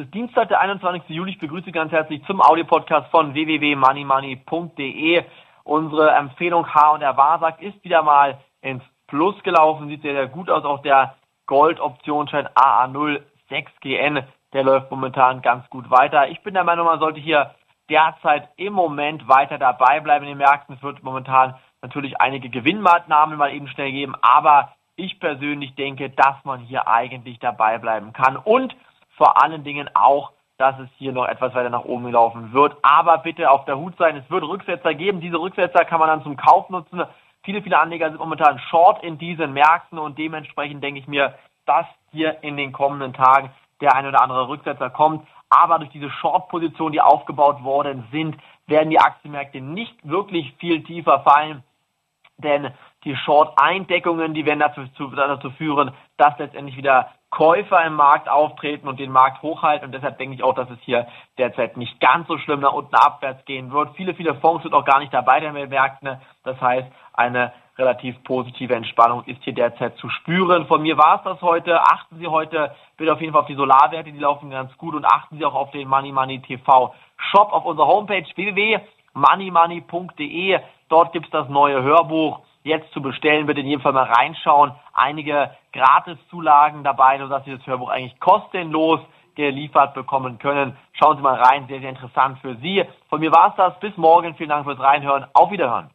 ist Dienstag, der 21. Juli. Ich begrüße ganz herzlich zum Audiopodcast von www.moneymoney.de. Unsere Empfehlung H und R Warsag ist wieder mal ins Plus gelaufen. Sieht sehr, sehr gut aus. Auch der Gold-Optionsschein AA06GN, der läuft momentan ganz gut weiter. Ich bin der Meinung, man sollte hier derzeit im Moment weiter dabei bleiben in den Märkten. Es wird momentan natürlich einige Gewinnmaßnahmen mal eben schnell geben, aber ich persönlich denke, dass man hier eigentlich dabei bleiben kann und vor allen Dingen auch, dass es hier noch etwas weiter nach oben laufen wird. Aber bitte auf der Hut sein, es wird Rücksetzer geben. Diese Rücksetzer kann man dann zum Kauf nutzen. Viele, viele Anleger sind momentan short in diesen Märkten und dementsprechend denke ich mir, dass hier in den kommenden Tagen der ein oder andere Rücksetzer kommt. Aber durch diese Short-Positionen, die aufgebaut worden sind, werden die Aktienmärkte nicht wirklich viel tiefer fallen denn die Short-Eindeckungen, die werden dazu, dazu führen, dass letztendlich wieder Käufer im Markt auftreten und den Markt hochhalten. Und deshalb denke ich auch, dass es hier derzeit nicht ganz so schlimm nach unten abwärts gehen wird. Viele, viele Fonds sind auch gar nicht dabei der Märkten. Das heißt, eine relativ positive Entspannung ist hier derzeit zu spüren. Von mir war es das heute. Achten Sie heute bitte auf jeden Fall auf die Solarwerte, die laufen ganz gut und achten Sie auch auf den Money Money TV Shop auf unserer Homepage www.moneymoney.de. Dort gibt es das neue Hörbuch jetzt zu bestellen. Bitte in jedem Fall mal reinschauen. Einige Gratiszulagen dabei, sodass Sie das Hörbuch eigentlich kostenlos geliefert bekommen können. Schauen Sie mal rein, sehr, sehr interessant für Sie. Von mir war es das. Bis morgen. Vielen Dank fürs Reinhören. Auf Wiederhören.